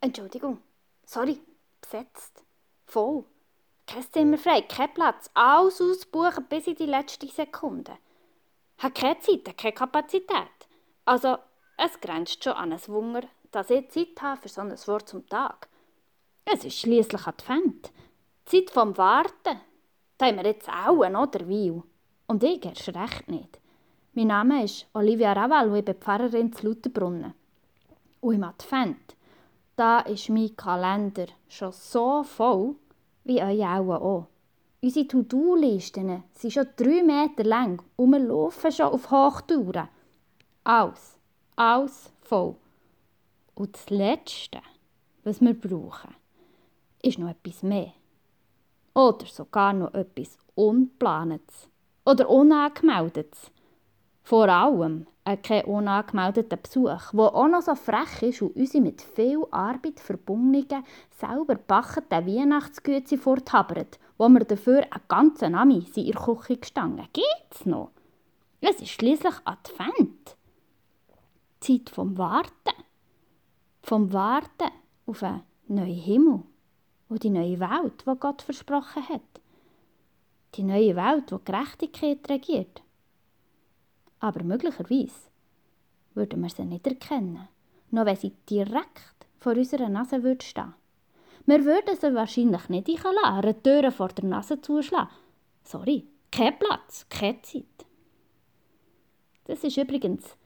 Entschuldigung. Sorry. Besetzt. Voll. Kein Zimmer frei, kein Platz. Alles ausbuchen bis in die letzte Sekunde. Hat keine Zeit, keine Kapazität. Also, es grenzt schon an ein Wunder, dass ich Zeit habe für so ein Wort zum Tag. Es ist schließlich Advent. Zeit vom Warten. Da haben wir jetzt auch noch der Weil. Und ich erst recht nicht. Mein Name ist Olivia Raval und ich bin Pfarrerin zu Lutherbrunnen. Und im Advent, da ist mein Kalender schon so voll, wie euer auch. Unsere To-Do-Listen sind schon drei Meter lang und wir laufen schon auf Hochtouren. Alles, alles voll. Und das Letzte, was wir brauchen, ist noch etwas mehr. Oder sogar noch etwas Unplanetes oder Unangemeldetes. Vor allem ein kein unangemeldeter Besuch, der auch noch so frech ist und unsere mit viel Arbeit verbundenen, selber gebackenen Weihnachtsgüte forthabert, wo wir dafür einen ganzen Ami in der Küche gestanden. Geht's noch? Es ist schließlich Advent. Zeit vom Warten. Vom Warten auf einen neuen Himmel und die neue Welt, die Gott versprochen hat. Die neue Welt, wo Gerechtigkeit regiert. Aber möglicherweise würden wir sie nicht erkennen, noch wenn sie direkt vor unserer Nase würde stehen. Wir würden sie wahrscheinlich nicht einlassen, eine Tür vor der Nase zuschlagen. Sorry, kein Platz, keine Zeit. Das ist übrigens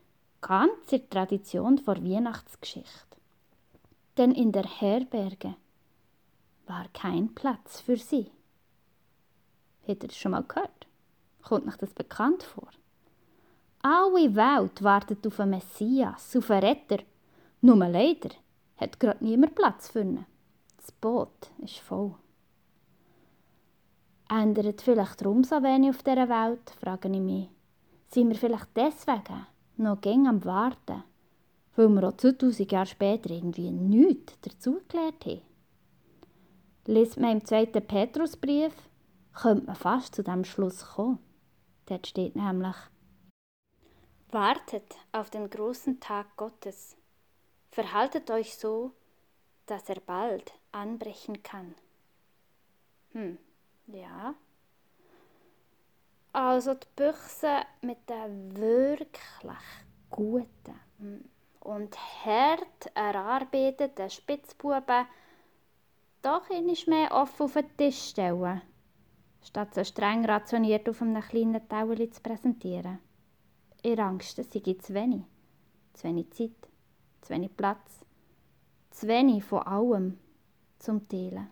ganz der Tradition der Weihnachtsgeschichte. Denn in der Herberge war kein Platz für sie. Habt ihr das schon mal gehört? Kommt euch das bekannt vor? Alle Welt wartet auf einen Messias, auf einen Retter. Nur leider hat gerade niemand Platz für ihn. Das Boot ist voll. Ändert vielleicht darum so wenig auf dieser Welt, frage ich mich. Sind wir vielleicht deswegen noch gäng am Warten, weil wir auch 2000 Jahre später irgendwie nichts dazugelernt haben? Liest man im zweiten Petrusbrief, könnte man fast zu dem Schluss kommen. Dort steht nämlich, Wartet auf den großen Tag Gottes. Verhaltet euch so, dass er bald anbrechen kann. Hm, ja. Also die Büchse mit den wirklich guten hm, und hart erarbeiteten Spitzbuben doch ist mehr offen auf den Tisch stellen, statt so streng rationiert auf einem kleinen Taueli zu präsentieren. Ich Angst, es sei zu wenig. Zu wenig Zeit, zu wenig Platz, zu wenig von allem zum Teilen.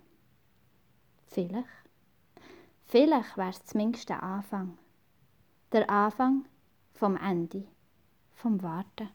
Vielleicht, vielleicht wäre es zumindest der Anfang. Der Anfang vom Ende, vom Warten.